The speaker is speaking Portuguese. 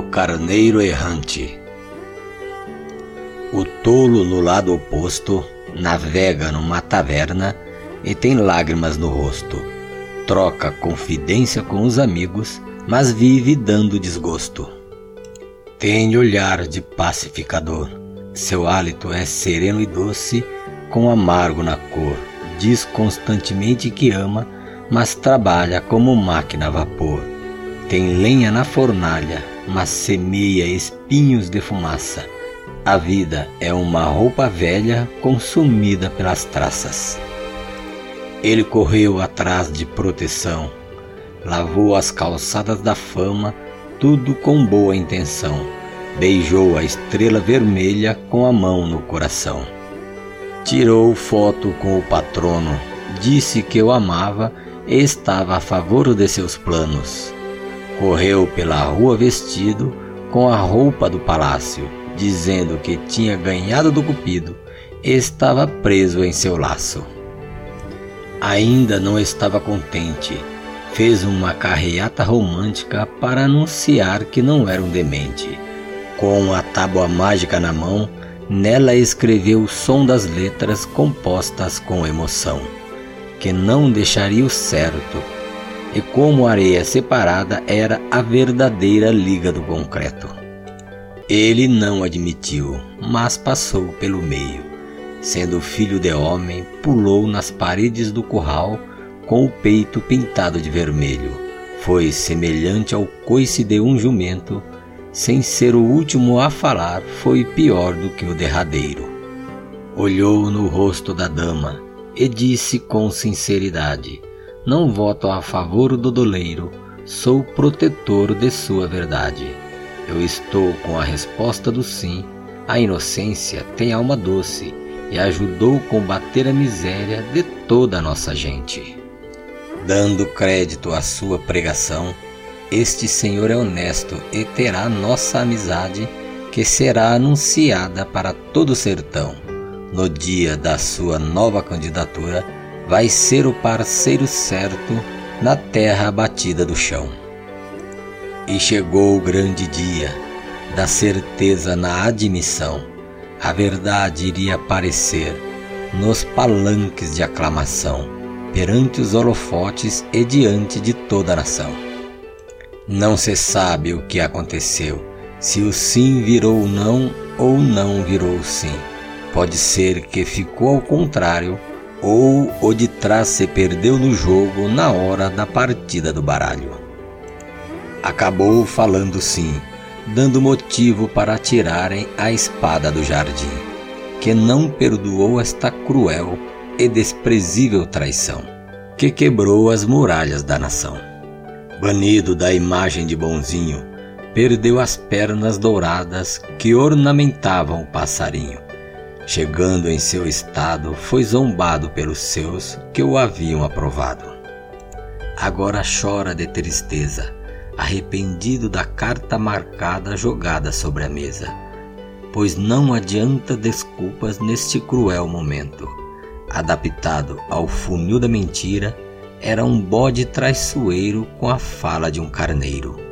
carneiro errante. O tolo no lado oposto navega numa taverna e tem lágrimas no rosto. Troca confidência com os amigos, mas vive dando desgosto. Tem olhar de pacificador. Seu hálito é sereno e doce, com amargo na cor. Diz constantemente que ama, mas trabalha como máquina a vapor. Tem lenha na fornalha, mas semeia espinhos de fumaça. A vida é uma roupa velha consumida pelas traças. Ele correu atrás de proteção, lavou as calçadas da fama, tudo com boa intenção. Beijou a estrela vermelha com a mão no coração. Tirou foto com o patrono, disse que o amava e estava a favor de seus planos. Correu pela rua vestido com a roupa do palácio, dizendo que tinha ganhado do cupido e estava preso em seu laço. Ainda não estava contente. Fez uma carreata romântica para anunciar que não era um demente. Com a tábua mágica na mão, nela escreveu o som das letras compostas com emoção, que não deixaria o certo, e como areia separada era a verdadeira liga do concreto. Ele não admitiu, mas passou pelo meio Sendo filho de homem, pulou nas paredes do curral com o peito pintado de vermelho. Foi semelhante ao coice de um jumento, sem ser o último a falar, foi pior do que o derradeiro. Olhou no rosto da dama e disse com sinceridade: Não voto a favor do doleiro, sou protetor de sua verdade. Eu estou com a resposta do sim. A inocência tem alma doce e ajudou combater a miséria de toda a nossa gente. Dando crédito à sua pregação, este Senhor é honesto e terá nossa amizade, que será anunciada para todo o sertão. No dia da sua nova candidatura, vai ser o parceiro certo na terra abatida do chão. E chegou o grande dia da certeza na admissão a verdade iria aparecer nos palanques de aclamação, perante os holofotes e diante de toda a nação. Não se sabe o que aconteceu, se o sim virou não ou não virou sim. Pode ser que ficou ao contrário, ou o de trás se perdeu no jogo na hora da partida do baralho. Acabou falando sim dando motivo para atirarem a espada do jardim, que não perdoou esta cruel e desprezível traição, que quebrou as muralhas da nação. Banido da imagem de bonzinho, perdeu as pernas douradas que ornamentavam o passarinho. Chegando em seu estado, foi zombado pelos seus que o haviam aprovado. Agora chora de tristeza, arrependido da carta marcada jogada sobre a mesa, pois não adianta desculpas neste cruel momento. Adaptado ao funil da mentira, era um bode traiçoeiro com a fala de um carneiro.